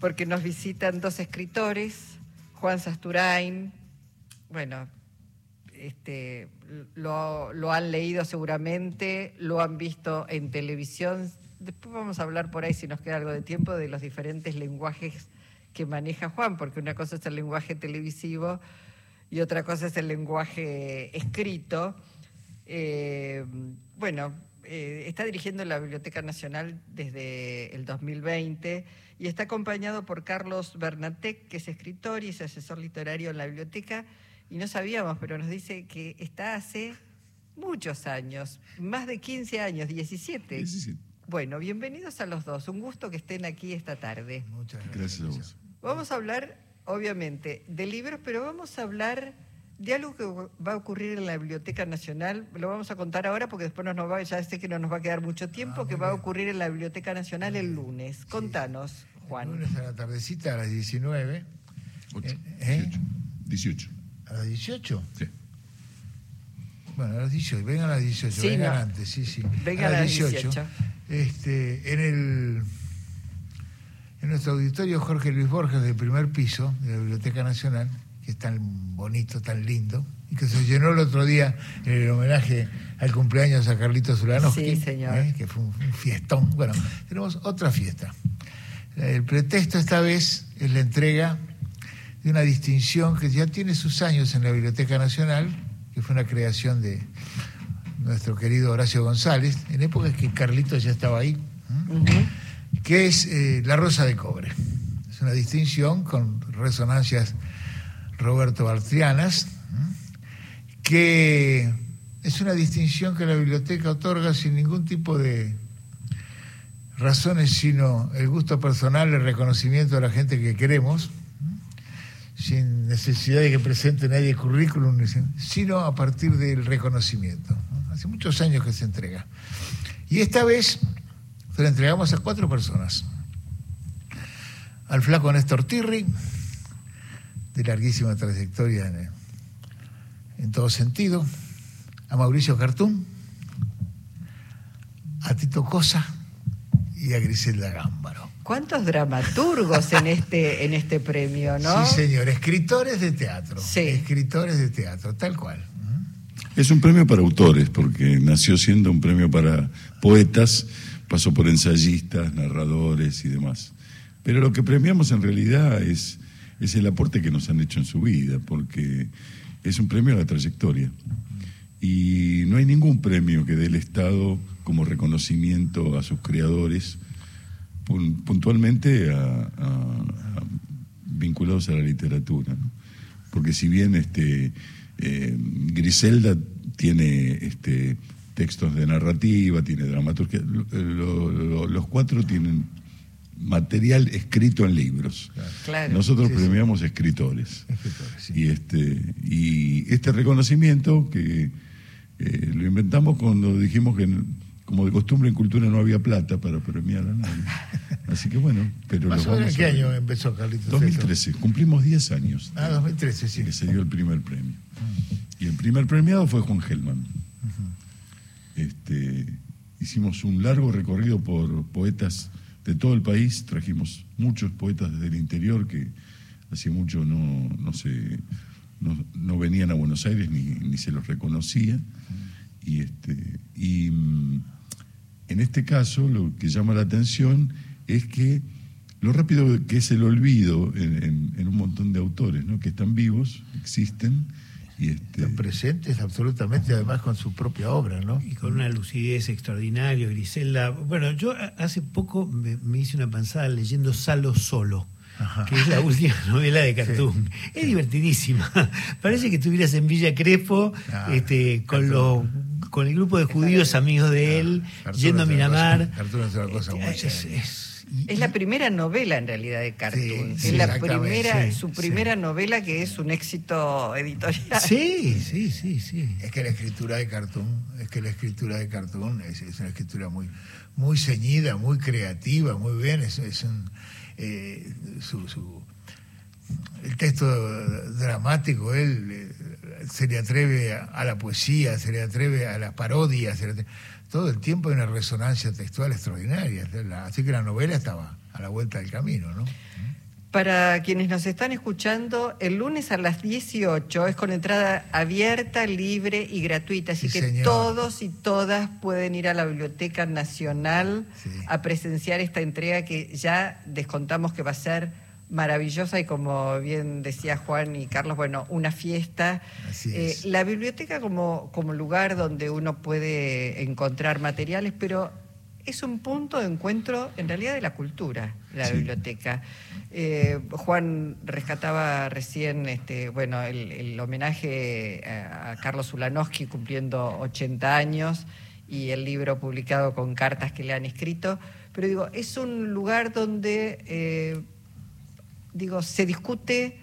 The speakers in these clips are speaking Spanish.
porque nos visitan dos escritores, Juan Sasturain, bueno, este, lo, lo, han leído seguramente, lo han visto en televisión. Después vamos a hablar por ahí, si nos queda algo de tiempo, de los diferentes lenguajes que maneja Juan, porque una cosa es el lenguaje televisivo y otra cosa es el lenguaje escrito. Eh, bueno, eh, está dirigiendo la Biblioteca Nacional desde el 2020 y está acompañado por Carlos Bernatec, que es escritor y es asesor literario en la biblioteca. Y no sabíamos, pero nos dice que está hace muchos años, más de 15 años, 17. Bueno, bienvenidos a los dos. Un gusto que estén aquí esta tarde. Muchas gracias. Gracias a vos. Vamos a hablar, obviamente, de libros, pero vamos a hablar de algo que va a ocurrir en la Biblioteca Nacional. Lo vamos a contar ahora porque después nos va, ya sé que no nos va a quedar mucho tiempo, ah, que va a ocurrir en la Biblioteca Nacional el lunes. Contanos, Juan. El lunes a la tardecita a las 19. 8, ¿Eh? 18. ¿Eh? ¿A las 18? Sí. Bueno, a las 18, vengan a las 18, vengan antes, sí, sí. Vengan a las 18. Este, en el en nuestro auditorio Jorge Luis Borges del primer piso de la Biblioteca Nacional que es tan bonito, tan lindo, y que se llenó el otro día en el homenaje al cumpleaños a Carlitos Ulanowski, sí, señor. ¿eh? que fue un, fiestón. Bueno, tenemos otra fiesta. El pretexto esta vez es la entrega de una distinción que ya tiene sus años en la Biblioteca Nacional, que fue una creación de nuestro querido Horacio González, en épocas que Carlitos ya estaba ahí, que es eh, la Rosa de Cobre. Es una distinción con resonancias Roberto Bartrianas, que es una distinción que la biblioteca otorga sin ningún tipo de razones, sino el gusto personal, el reconocimiento de la gente que queremos, sin necesidad de que presente nadie currículum, sino a partir del reconocimiento. Hace muchos años que se entrega. Y esta vez se la entregamos a cuatro personas. Al flaco Néstor Tirri, de larguísima trayectoria en, todo sentido, a Mauricio Cartún, a Tito Cosa y a Griselda Gámbaro. ¿Cuántos dramaturgos en este, en este premio, no? Sí, señor, escritores de teatro. Sí. Escritores de teatro, tal cual. Es un premio para autores, porque nació siendo un premio para poetas, pasó por ensayistas, narradores y demás. Pero lo que premiamos en realidad es es el aporte que nos han hecho en su vida, porque es un premio a la trayectoria. Y no hay ningún premio que dé el Estado como reconocimiento a sus creadores, puntualmente vinculados a la literatura. Porque si bien este, eh, Griselda tiene este, textos de narrativa, tiene dramaturgia, los cuatro tienen material escrito en libros. Nosotros premiamos escritores. Y este y este reconocimiento que eh, lo inventamos cuando dijimos que como de costumbre en cultura no había plata para premiar a nadie. Así que bueno, pero ¿Más ¿En qué año empezó Carlitos? 2013, cumplimos 10 años. Ah, 2013, sí. Que se dio el primer premio. Y el primer premiado fue Juan Gelman. Este, hicimos un largo recorrido por poetas de todo el país. Trajimos muchos poetas desde el interior que hacía mucho no, no, se, no, venían a Buenos Aires ni, ni, se los reconocía. Y, este, y mm, en este caso lo que llama la atención es que lo rápido que es el olvido en, en un montón de autores ¿no? que están vivos, existen, este... Están presentes absolutamente, además con su propia obra, ¿no? Y con una lucidez extraordinaria, Griselda. Bueno, yo hace poco me, hice una panzada leyendo Salo Solo. que es la última novela de Cartoon. Es divertidísima. Parece que estuvieras en Villa Crespo ah, este, con, los, con el grupo de judíos amigos de él, yendo a Miramar. Cartoon es una cosa muy es la primera novela en realidad de Cartoon. es la primera, su primera novela que es un éxito editorial. Sí, sí, sí, sí. Es que la escritura de Cartoon, es que la escritura de Cartoon es, una escritura muy, muy ceñida, muy creativa, muy bien. Es, un, eh, su, el texto dramático, él eh, se le atreve a, la poesía, se le atreve a la parodia, todo el tiempo hay una resonancia textual extraordinaria. Así que la novela estaba a la vuelta del camino, ¿no? Para quienes nos están escuchando, el lunes a las 18 es con entrada abierta, libre y gratuita, así que todos y todas pueden ir a la Biblioteca Nacional a presenciar esta entrega que ya descontamos que va a ser maravillosa y como bien decía Juan y Carlos, bueno, una fiesta. Eh, la biblioteca como, como lugar donde uno puede encontrar materiales, pero es un punto de encuentro en realidad de la cultura, la biblioteca. Eh, Juan rescataba recién este, bueno, el, homenaje a Carlos Ulanowski cumpliendo 80 años y el libro publicado con cartas que le han escrito, pero digo, es un lugar donde eh, digo, se discute,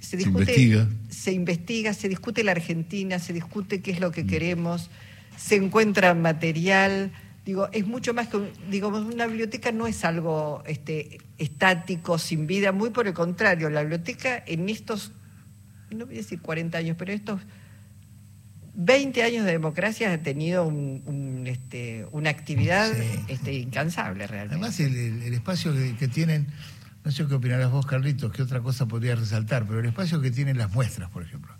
se discute, investiga. se investiga, se discute la Argentina, se discute qué es lo que queremos, se encuentra material Digo, es mucho más que, digo, una biblioteca no es algo este, estático, sin vida, muy por el contrario, la biblioteca en estos, no voy a decir 40 años, pero estos 20 años de democracia ha tenido este, una actividad este, incansable realmente. Además, el, espacio que, tienen, no sé qué opinarás vos, Carlitos, qué otra cosa podría resaltar, pero el espacio que tienen las muestras, por ejemplo.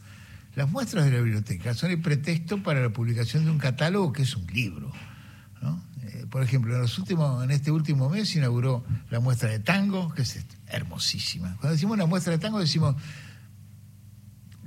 Las muestras de la biblioteca son el pretexto para la publicación de un catálogo que es un libro. Eh, por ejemplo, en, los últimos, en este último mes inauguró la muestra de tango, que es hermosísima. Cuando decimos una muestra de tango, decimos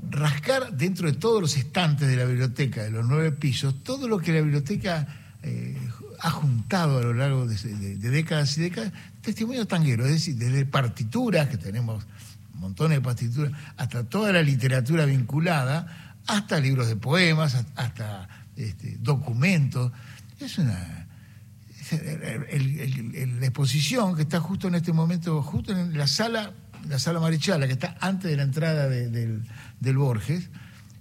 rascar dentro de todos los estantes de la biblioteca, de los nueve pisos, todo lo que la biblioteca eh, ha juntado a lo largo de, décadas y décadas, testimonio tanguero, es decir, desde partituras, que tenemos montones de partituras, hasta toda la literatura vinculada, hasta libros de poemas, hasta este, documentos. Es una. la exposición que está justo en este momento, justo en la sala, la sala Marichala, que está antes de la entrada del, Borges,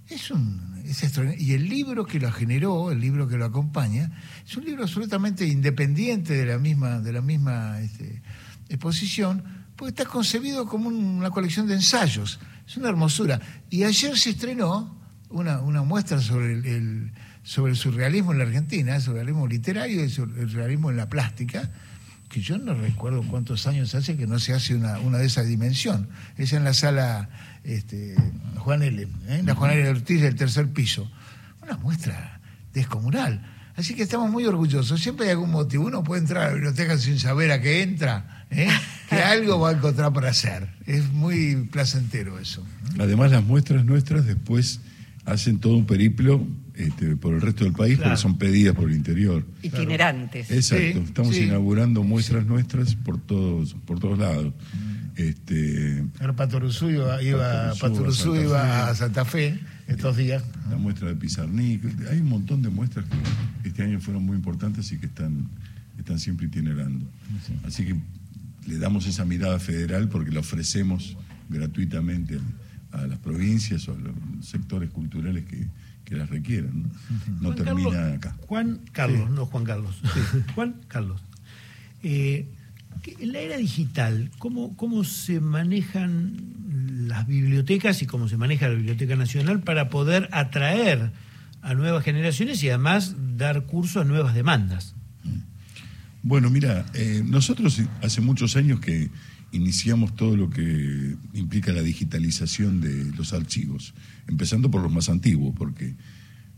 es un. Es y el libro que lo generó, el libro que lo acompaña, es un libro absolutamente independiente de la misma, de la misma este, exposición, porque está concebido como una colección de ensayos. Es una hermosura. Y ayer se estrenó una, una muestra sobre el sobre el surrealismo en la Argentina, el surrealismo literario y el surrealismo en la plástica, que yo no recuerdo cuántos años hace que no se hace una, una de esa dimensión. Es en la sala este, Juan L., ¿eh? la Juan L. Ortiz del tercer piso. Una muestra descomunal. Así que estamos muy orgullosos. Siempre hay algún motivo. Uno puede entrar a la biblioteca sin saber a qué entra, ¿eh? que algo va a encontrar para hacer. Es muy placentero eso. Además, las muestras nuestras después hacen todo un periplo este, por el resto del país porque son pedidas por el interior. Itinerantes. Exacto, estamos inaugurando muestras nuestras por todos, por todos lados. Este, Ahora Patoruzú iba, iba, iba a Santa Fe estos días. La muestra de Pizarnik, hay un montón de muestras que este año fueron muy importantes y que están, están siempre itinerando. Así que le damos esa mirada federal porque la ofrecemos gratuitamente a las provincias o a los sectores culturales que, que las requieran. No, termina acá. Juan Carlos, no Juan Carlos. Juan Carlos. Eh, en la era digital, ¿cómo, ¿cómo se manejan las bibliotecas y cómo se maneja la Biblioteca Nacional para poder atraer a nuevas generaciones y además dar curso a nuevas demandas? Bueno, mira, eh, nosotros hace muchos años que iniciamos todo lo que implica la digitalización de los archivos, empezando por los más antiguos, porque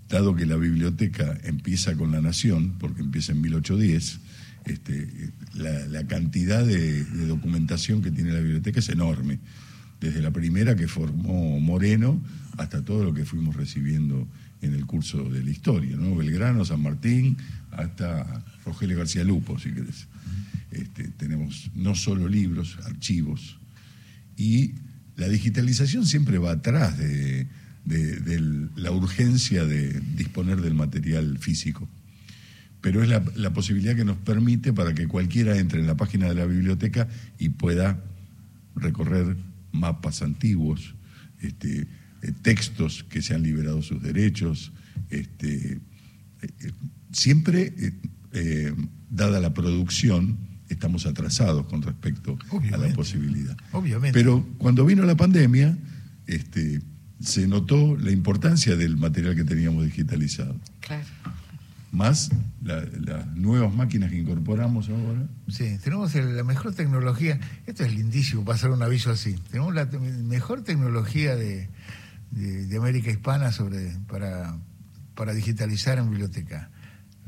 dado que la biblioteca empieza con la Nación, porque empieza en 1810, este, la, cantidad de, documentación que tiene la biblioteca es enorme, desde la primera que formó Moreno hasta todo lo que fuimos recibiendo en el curso de la historia, ¿no? Belgrano, San Martín, hasta Rogelio García Lupo, si querés. Este, tenemos no solo libros, archivos, y la digitalización siempre va atrás de, la urgencia de disponer del material físico. Pero es la, posibilidad que nos permite para que cualquiera entre en la página de la biblioteca y pueda recorrer mapas antiguos, este, eh, textos que se han liberado sus derechos, este, eh, eh, siempre dada la producción, estamos atrasados con respecto a la posibilidad. Obviamente. Pero cuando vino la pandemia, este, se notó la importancia del material que teníamos digitalizado. Claro. más la- las nuevas máquinas que incorporamos ahora. Sí, tenemos la mejor tecnología. Esto es lindísimo pasar un aviso así. Tenemos la te- mejor tecnología de, de- de América Hispana sobre para, para digitalizar en biblioteca.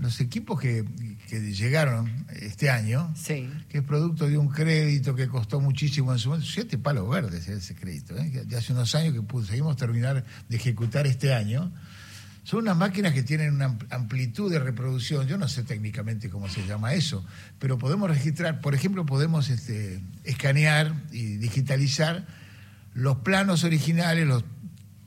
Los equipos que, que llegaron este año, Sí. que es producto de un crédito que costó muchísimo en su momento, siete palos verdes ese crédito, ¿eh? de hace unos años que conseguimos terminar de ejecutar este año. Son unas máquinas que tienen una ampl- amplitud de reproducción, yo no sé técnicamente cómo se llama eso, pero podemos registrar, por ejemplo, podemos este, escanear y digitalizar los planos originales, los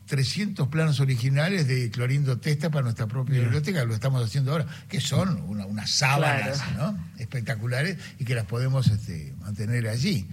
300 planos originales de Clorindo Testa para nuestra propia biblioteca, lo estamos haciendo ahora, que son una- unas sábanas ¿no? espectaculares y que las podemos este, mantener allí.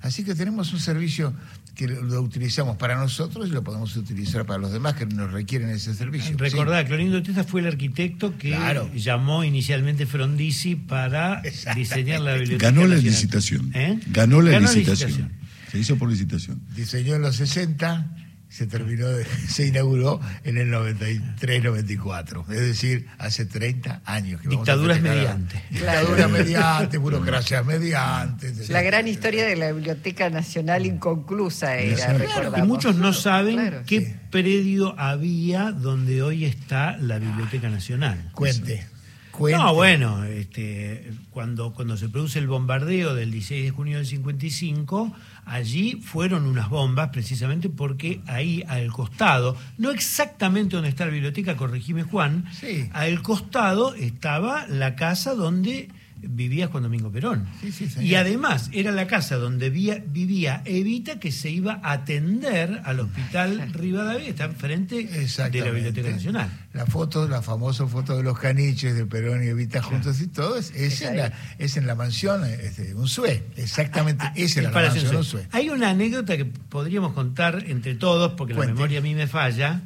Así que tenemos un servicio que lo, utilizamos para nosotros y lo podemos utilizar para los demás que nos requieren ese servicio. Recordá, Clorindo Testa fue el arquitecto que Claro. llamó inicialmente Frondizi para diseñar la biblioteca. Ganó la Nacional. licitación. ¿Eh? Ganó la Ganó licitación. Se hizo por licitación. Sí. Diseñó en los 60, se terminó, de- se inauguró en el 93-94, es decir, hace 30 años. Que vamos a Dictaduras mediante. Dictaduras mediante, burocracia mediante. La gran historia de la Biblioteca Nacional inconclusa era, Claro, Claro, recordamos. y muchos no saben Claro, qué sí. predio había donde hoy está la Biblioteca Nacional. Cuente. cuente. No, bueno, este, cuando, cuando se produce el bombardeo del 16 de junio del 55, allí fueron unas bombas precisamente porque ahí al costado, no exactamente donde está la biblioteca, corregime Juan, Sí. al costado estaba la casa donde vivía Juan Domingo Perón. Sí, sí, señor. y además era la casa donde vivía, vivía Evita que se iba a atender al hospital Rivadavia, está enfrente de la. Biblioteca Nacional. La foto, la famosa foto de los caniches de Perón y Evita juntos y todo, es, en, la, es en la mansión este, Unzué. Exactamente, Ah, esa era la mansión. Unzué. Hay una anécdota que podríamos contar entre todos, porque Cuente. la memoria a mí me falla,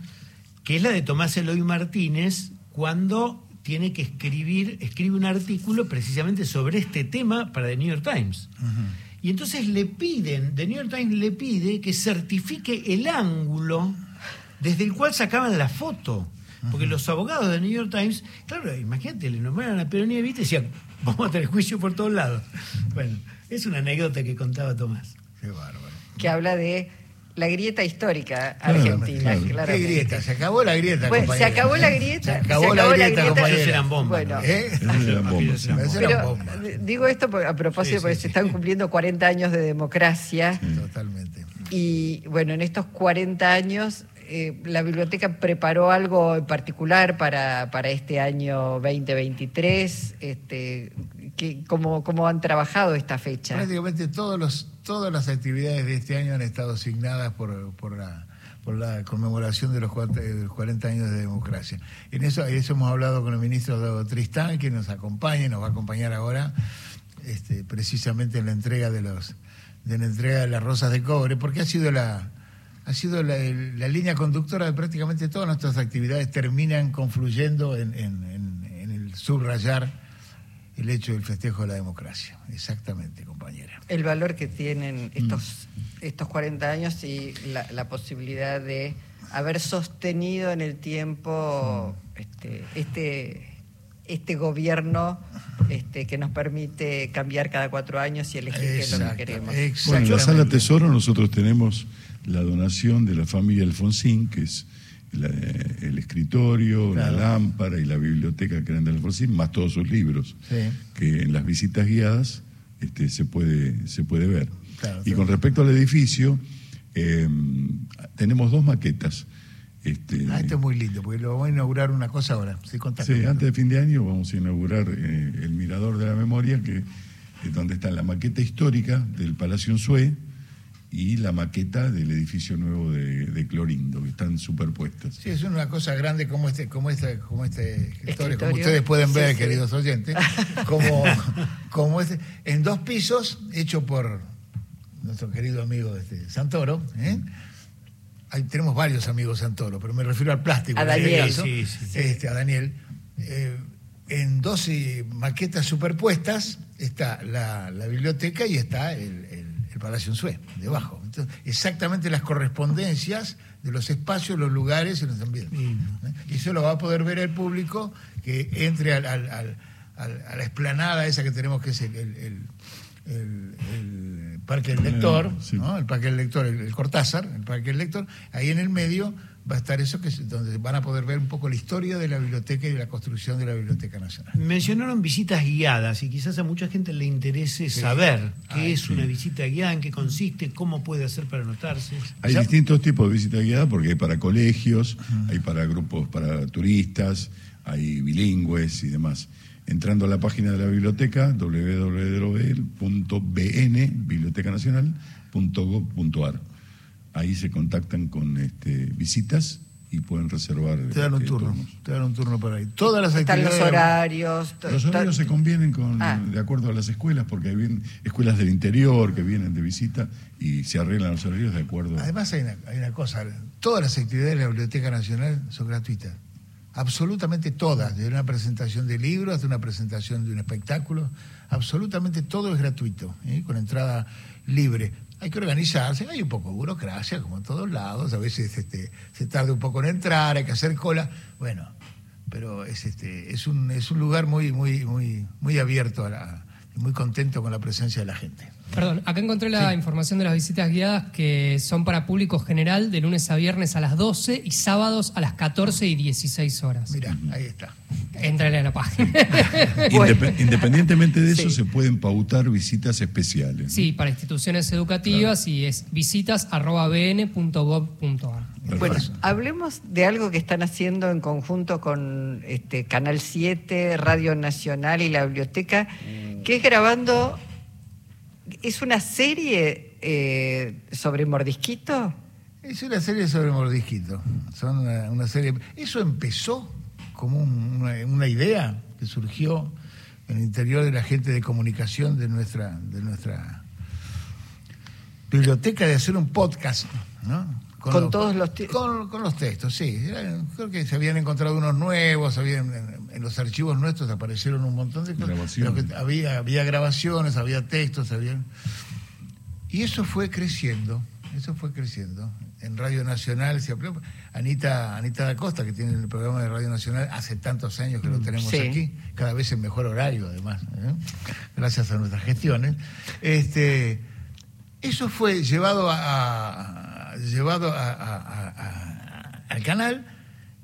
que es la de Tomás Eloy Martínez, cuando tiene que escribir, escribe un artículo precisamente sobre este tema para The New York Times. Y entonces le piden, The New York Times le pide que certifique el ángulo desde el cual sacaban la foto. Porque los abogados de New York Times, claro, imagínate, le nombraron a Perón y decían, vamos a tener juicio por todos lados. Bueno, es una anécdota que contaba Tomás. Qué bárbaro. que habla de la grieta histórica Claro, argentina. claro. ¿Qué claramente. grieta? Se acabó la grieta, Bueno, se acabó la grieta. Se acabó la grieta, eran bombas. Bueno, ¿no? ¿Eh? Eran bombas, Pero bombas. digo esto a propósito Sí, sí, porque sí. se están cumpliendo 40 años de democracia Totalmente. y bueno, en estos 40 años eh, la biblioteca preparó algo en particular para, para este año 2023. Este, que, ¿cómo, ¿Cómo han trabajado esta fecha? Prácticamente todos los, todas las actividades de este año han estado asignadas por, por la por la conmemoración de los 40, de los 40 años de democracia. En eso, en eso hemos hablado con el ministro Tristán, que nos acompaña, y nos va a acompañar ahora, este, precisamente en la entrega de los de la entrega de las rosas de cobre, porque ha sido la ha sido la, línea conductora de prácticamente todas nuestras actividades terminan confluyendo en, en- en- en el subrayar el hecho del festejo de la democracia. Exactamente, compañera. el valor que tienen estos, estos 40 años y la, la posibilidad de haber sostenido en el tiempo este, este, este gobierno este, que nos permite cambiar cada cuatro años y elegir qué es lo que queremos. Bueno, en la sala Tesoro nosotros tenemos la donación de la familia Alfonsín, que es la- el escritorio, Claro. la lámpara y la biblioteca que eran de Alfonsín, más todos sus libros, Sí. que en las visitas guiadas este, se, puede, se puede ver. Claro, y con respecto al edificio, eh, tenemos dos maquetas. Este, Ah, esto es muy lindo, porque lo vamos a inaugurar una cosa ahora. Sí, Sí, antes de fin de año vamos a inaugurar eh, el Mirador de la Memoria, que es donde está la maqueta histórica del Palacio Unzué y la maqueta del edificio nuevo de, de Clorindo, que están superpuestas. Sí, es una cosa grande como este, como este, como este escritorio, como ustedes pueden ver, Sí, sí. queridos oyentes, como, como este, en dos pisos, hecho por nuestro querido amigo este, Santoro. ¿eh? Ahí tenemos varios amigos Santoro, pero me refiero al plástico. A en este Daniel. caso, Sí, sí, sí. Este, a Daniel. Eh, en dos maquetas superpuestas está la, la biblioteca y está el, el- el Palacio Unzué, debajo. Entonces, exactamente las correspondencias de los espacios, los lugares y los ambientes. ¿eh? Y eso lo va a poder ver el público que entre al, al- al- al- a la explanada esa que tenemos, que es el, el- el- el- el Parque del Lector, Sí. ¿no? el Parque del Lector, el, el Cortázar, el Parque del Lector. Ahí en el medio va a estar eso, que es donde van a poder ver un poco la historia de la biblioteca y de la construcción de la Biblioteca Nacional. Mencionaron visitas guiadas y quizás a mucha gente le interese saber qué Ay, es sí. una visita guiada, en qué consiste, cómo puede hacer para anotarse. Hay Ya- distintos tipos de visita guiada porque hay para colegios, hay para grupos, para turistas, hay bilingües y demás. Entrando a la página de la biblioteca, www.bn. Ahí se contactan con este, visitas y pueden reservar. Te dan un turno, turnos. te dan un turno por ahí. Todas las Están los actividades. horarios. to- Los to- horarios se convienen con, Ah. de acuerdo a las escuelas, porque hay bien- escuelas del interior que vienen de visita y se arreglan los horarios de acuerdo. Además hay una, hay una cosa, todas las actividades de la Biblioteca Nacional son gratuitas. Absolutamente todas, desde una presentación de libros hasta una presentación de un espectáculo, absolutamente todo es gratuito, ¿eh? con entrada libre. Hay que organizarse, hay un poco de burocracia, como en todos lados, a veces este, se tarda un poco en entrar, hay que hacer cola, bueno, pero es este, es un, es un lugar muy, muy, muy, muy abierto a la, muy contento con la presencia de la gente. Perdón, acá encontré la información de las visitas guiadas que son para público general de lunes a viernes a las 12 y sábados a las 14 y 16 horas. Mira, ahí está. Entren a la página. Indep- independientemente de eso, Sí. se pueden pautar visitas especiales. sí, para instituciones educativas y es visitas.bn.gov.ar. Bueno, hablemos de algo que están haciendo en conjunto con este Canal 7, Radio Nacional y la Biblioteca, que es grabando. ¿Es una serie eh, sobre Mordisquito? Es una serie sobre mordisquito. Son una, serie. Eso empezó como un- una, una idea que surgió en el interior de la gente de comunicación de nuestra, de nuestra biblioteca de hacer un podcast, ¿no? Con todos los con, con los textos, sí. Creo que se habían encontrado unos nuevos, habían, en, en los archivos nuestros aparecieron un montón de cosas. Que había, había grabaciones, había textos, había. Y eso fue creciendo, eso fue creciendo. En Radio Nacional se amplió. Anita, Anita da Costa, que tiene el programa de Radio Nacional hace tantos años que lo tenemos Sí. aquí, cada vez en mejor horario además, ¿eh? gracias a nuestras gestiones. Este, eso fue llevado a, a- a- a- a- al canal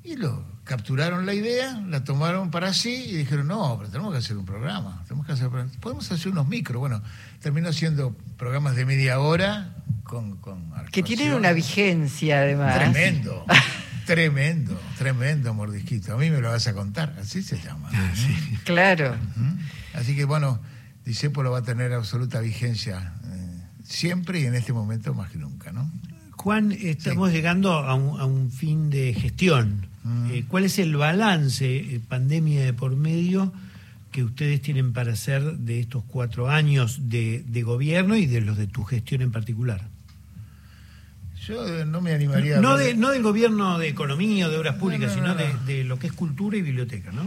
y lo capturaron la idea, la tomaron para sí y dijeron, no, pero tenemos que hacer un programa, tenemos que hacer, podemos hacer unos micros. Bueno, terminó siendo programas de media hora con... con Que tienen una vigencia, además. Tremendo, tremendo, tremendo mordisquito. A mí me lo vas a contar, así se llama. Claro. ¿Mm? Así que bueno, Disépolo va a tener absoluta vigencia eh, siempre y en este momento más que nunca, ¿no? Juan, estamos llegando a un, a un fin de gestión. Mm. Eh, ¿Cuál es el balance, eh, pandemia de por medio, que ustedes tienen para hacer de estos cuatro años de, de gobierno y de los de tu gestión en particular? Yo eh, no me animaría a No, hablar de, no del gobierno de economía o de obras públicas, no, no, sino no. De, de lo que es cultura y biblioteca, ¿no?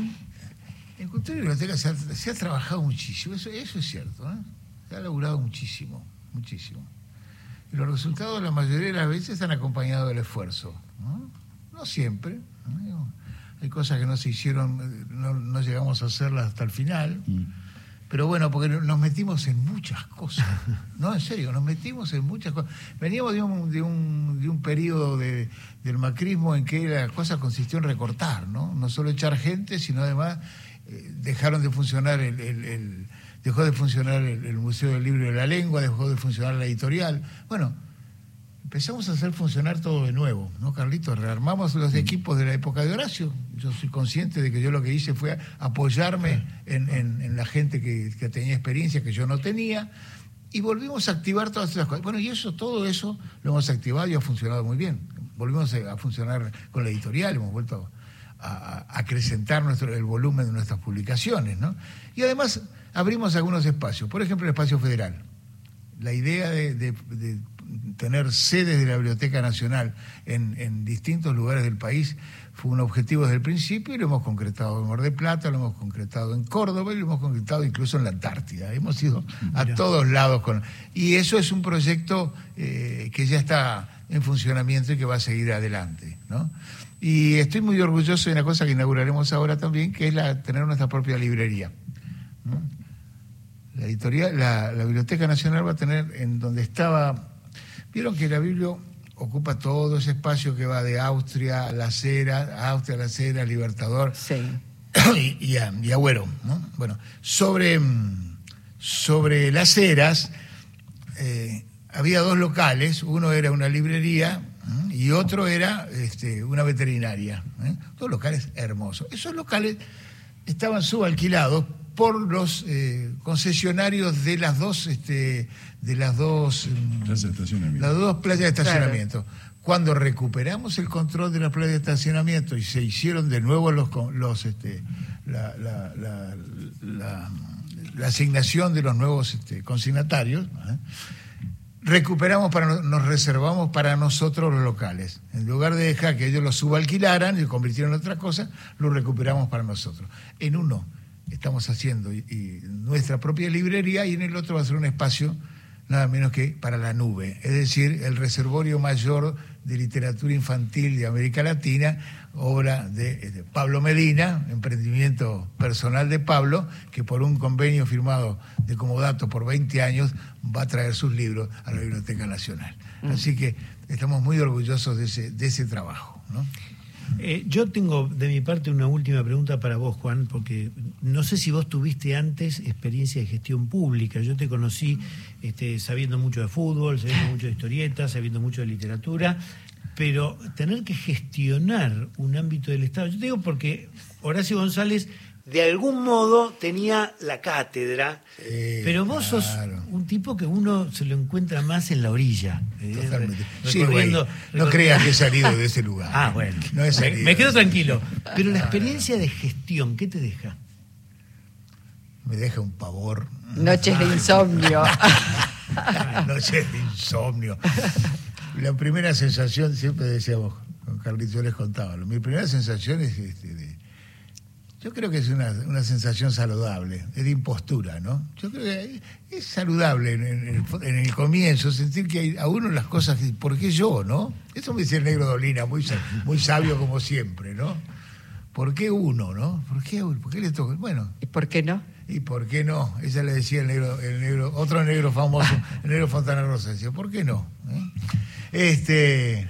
En cultura y biblioteca se ha, se ha trabajado muchísimo, eso, eso es cierto, ¿eh? se ha laburado muchísimo, muchísimo. Los resultados la mayoría de las veces han acompañado del esfuerzo, ¿no? No siempre, hay cosas que no se hicieron, no, no llegamos a hacerlas hasta el final, Mm. pero bueno, porque nos metimos en muchas cosas, no, en serio, nos metimos en muchas cosas. Veníamos de un, de un, de un periodo de, del macrismo en que la cosa consistió en recortar, ¿no? No solo echar gente, sino además eh, dejaron de funcionar el, el- el- dejó de funcionar el, el Museo del Libro y de la Lengua, dejó de funcionar la editorial. Bueno, empezamos a hacer funcionar todo de nuevo, ¿no, Carlitos? Rearmamos los equipos de la época de Horacio. Yo soy consciente de que yo lo que hice fue apoyarme en, en- en la gente que, que tenía experiencia que yo no tenía. Y volvimos a activar todas esas cosas. Bueno, y eso, todo eso lo hemos activado y ha funcionado muy bien. Volvimos a a funcionar con la editorial, hemos vuelto a, a- a acrecentar nuestro, el volumen de nuestras publicaciones, ¿no? Y además abrimos algunos espacios, por ejemplo el espacio federal la idea de, de- de- tener sedes de la Biblioteca Nacional en, en distintos lugares del país fue un objetivo desde el principio y lo hemos concretado en Mar del Plata, lo hemos concretado en Córdoba y lo hemos concretado incluso en la Antártida. Hemos ido a todos lados con... Y eso es un proyecto eh, que ya está en funcionamiento y que va a seguir adelante. ¿no? Y estoy muy orgulloso de una cosa que inauguraremos ahora también, que es la, tener nuestra propia librería. La, editorial, la, la Biblioteca Nacional va a tener en donde estaba... Vieron que la Biblia ocupa todo ese espacio que va de Austria a la Cera, Austria a la Cera, Libertador y, y, a, y Agüero. ¿no? Bueno, sobre, sobre las Heras eh, había dos locales, uno era una librería y otro era este, una veterinaria. ¿eh? Dos locales hermosos. Esos locales estaban subalquilados por los eh, concesionarios de las dos este, de las dos mm, de estacionamiento. las dos playas de estacionamiento. Cuando recuperamos el control de las playas de estacionamiento y se hicieron de nuevo los los este, la, la, la, la asignación de los nuevos este, consignatarios, ¿eh? Recuperamos para nos reservamos para nosotros los locales. En lugar de dejar que ellos los subalquilaran y convirtieron en otra cosa, lo recuperamos para nosotros. En uno estamos haciendo nuestra propia librería y en el otro va a ser un espacio nada menos que para la nube, es decir, el reservorio mayor de literatura infantil de América Latina, obra de, Pablo Medina, emprendimiento personal de Pablo, que por un convenio firmado de comodato por 20 años va a traer sus libros a la Biblioteca Nacional. Mm. Así que estamos muy orgullosos de ese, de ese trabajo. ¿no? Eh, yo tengo de mi parte una última pregunta para vos, Juan, porque no sé si vos tuviste antes experiencia de gestión pública. Yo te conocí este, sabiendo mucho de fútbol, sabiendo mucho de historietas, sabiendo mucho de literatura, pero tener que gestionar un ámbito del Estado, yo te digo porque Horacio González de algún modo tenía la cátedra, pero vos sos un tipo que uno se lo encuentra más en la orilla. Eh, Totalmente. Sí, no creas que he salido de ese lugar. Ah, bueno. me, quedo tranquilo. Pero la experiencia de gestión, ¿qué te deja? Me deja un pavor. Noches de insomnio. Noches de insomnio. La primera sensación, siempre decíamos, con Carlitos les contaba, mi primera sensación es este, de yo creo que es una, una, sensación saludable, es de impostura, ¿no? Yo creo que es saludable en, en, el, comienzo sentir que hay a uno las cosas, ¿por qué yo, no? Eso me dice el negro Dolina, muy, muy sabio como siempre, ¿no? ¿Por qué uno, no? ¿Por qué, ¿Por qué le toca? Bueno. ¿Y por qué no? ¿Y por qué no? Ella le decía el negro, el negro, otro negro famoso, el negro Fontana Rosa, decía, ¿por qué no? ¿Eh? Este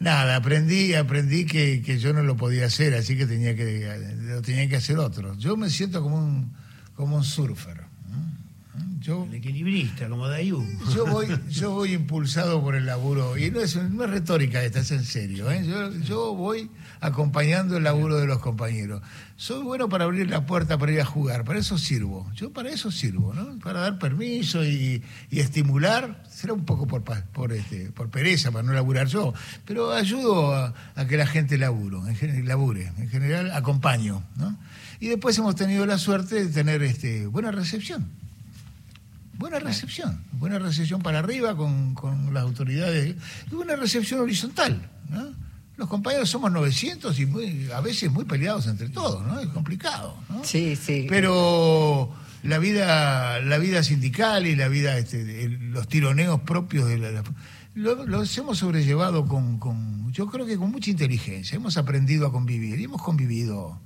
Nada, aprendí, aprendí que, que, yo no lo podía hacer, así que tenía que lo tenía que hacer otro. Yo me siento como un como un surfer. Yo, el equilibrista, como Dayu. Yo voy, yo voy impulsado por el laburo, y no es, no es retórica esta, es en serio. ¿eh? Yo, yo voy acompañando el laburo de los compañeros. Soy bueno para abrir la puerta para ir a jugar, para eso sirvo. Yo para eso sirvo, ¿no? Para dar permiso y, estimular, será un poco por, por, este, por pereza, para no laburar yo, pero ayudo a, que la gente laburo, en, labure. En general acompaño, ¿no? Y después hemos tenido la suerte de tener este, buena recepción buena recepción, buena recepción para arriba con, con, las autoridades y buena recepción horizontal. ¿no? Los compañeros somos 900 y muy, a veces muy peleados entre todos, ¿no? Es complicado, ¿no? Sí, sí. Pero la vida, la vida sindical y la vida, este, los tironeos propios de la, los hemos sobrellevado con, con, yo creo que con mucha inteligencia. Hemos aprendido a convivir y hemos convivido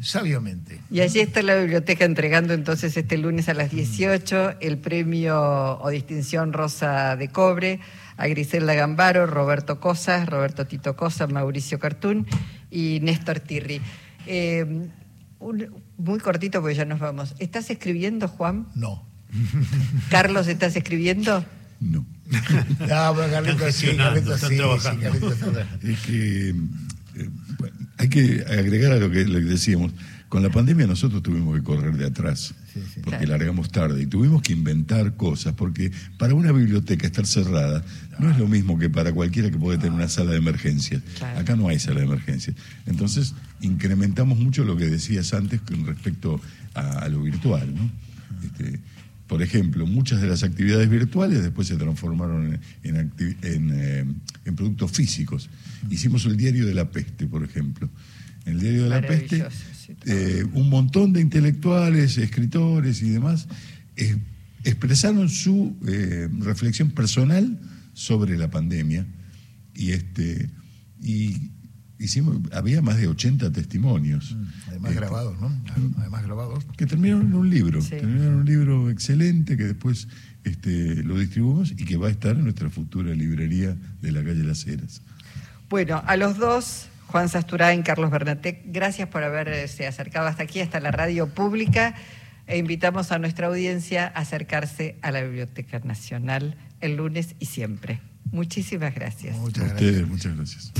sabiamente. Y allí está la biblioteca entregando entonces este lunes a las 18 el premio o distinción Rosa de Cobre a Griselda Gambaro, Roberto Cosas, Roberto Tito Cosas, Mauricio Cartún y Néstor Tirri. Eh, muy cortito porque ya nos vamos. ¿Estás escribiendo, Juan? No. Carlos, ¿estás escribiendo? No. no, pero Carlitos sí, Carlitos sí, Es que eh, hay que agregar a lo que, le decíamos. Con la pandemia nosotros tuvimos que correr de atrás, porque largamos tarde y tuvimos que inventar cosas, porque para una biblioteca estar cerrada no es lo mismo que para cualquiera que puede tener una sala de emergencia. Acá no hay sala de emergencia. Entonces incrementamos mucho lo que decías antes con respecto a, lo virtual. ¿no? Este, por ejemplo, muchas de las actividades virtuales después se transformaron en, en, eh, en, productos físicos. Hicimos el diario de la peste, por ejemplo. En el diario de la peste, eh, un montón de intelectuales, escritores y demás eh, expresaron su reflexión personal sobre la pandemia y este y hicimos, había más de 80 testimonios. Mm, además este, grabados, ¿no? Además grabados. Que terminaron en un libro, terminaron en un libro excelente que después este, lo distribuimos y que va a estar en nuestra futura librería de la calle Las Heras. Bueno, a los dos, Juan Sasturain, Carlos Bernatec, gracias por haberse acercado hasta aquí, hasta la radio pública, e invitamos a nuestra audiencia a acercarse a la Biblioteca Nacional el lunes y siempre. Muchísimas gracias. Muchas gracias. muchas gracias.